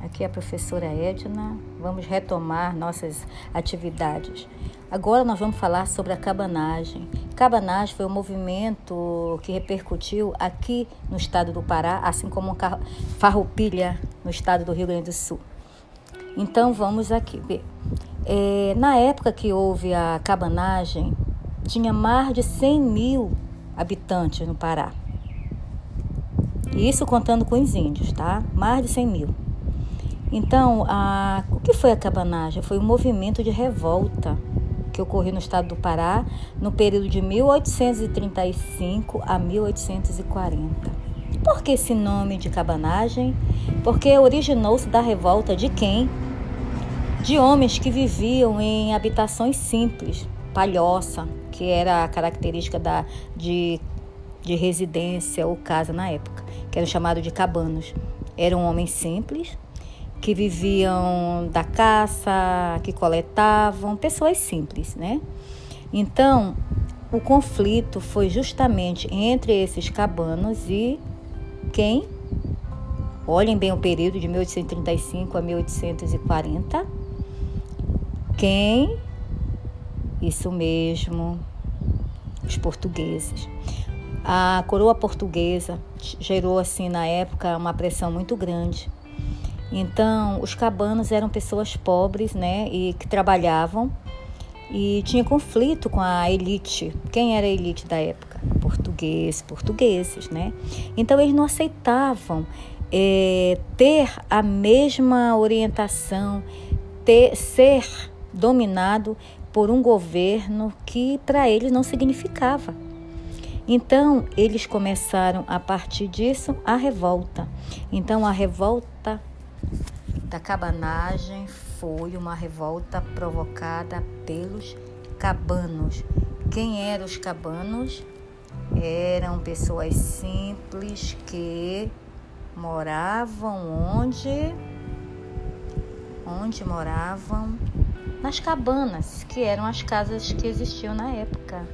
Aqui é a professora Edna. Vamos retomar nossas atividades. Agora nós vamos falar sobre a cabanagem. Cabanagem foi um movimento que repercutiu aqui no estado do Pará, assim como farroupilha no estado do Rio Grande do Sul. Então vamos aqui ver. É, na época que houve a cabanagem, tinha mais de 100 mil habitantes no Pará. Isso contando com os índios, tá? Mais de 100 mil. Então, a, o que foi a cabanagem? Foi um movimento de revolta que ocorreu no estado do Pará no período de 1835 a 1840. Por que esse nome de cabanagem? Porque originou-se da revolta de quem? De homens que viviam em habitações simples, palhoça, que era a característica da, de, de residência ou casa na época, que era chamado de cabanos. Eram homens simples, que viviam da caça, que coletavam, pessoas simples, né? Então, o conflito foi justamente entre esses cabanos e quem? Olhem bem o período de 1835 a 1840. Quem? Isso mesmo, os portugueses. A coroa portuguesa gerou assim na época uma pressão muito grande então, os cabanos eram pessoas pobres, né, e que trabalhavam e tinha conflito com a elite. Quem era a elite da época? Portugueses, portugueses, né? Então, eles não aceitavam é, ter a mesma orientação, ter, ser dominado por um governo que para eles não significava. Então, eles começaram a partir disso a revolta. Então, a revolta da cabanagem foi uma revolta provocada pelos cabanos. Quem eram os cabanos? Eram pessoas simples que moravam onde? Onde moravam? Nas cabanas, que eram as casas que existiam na época.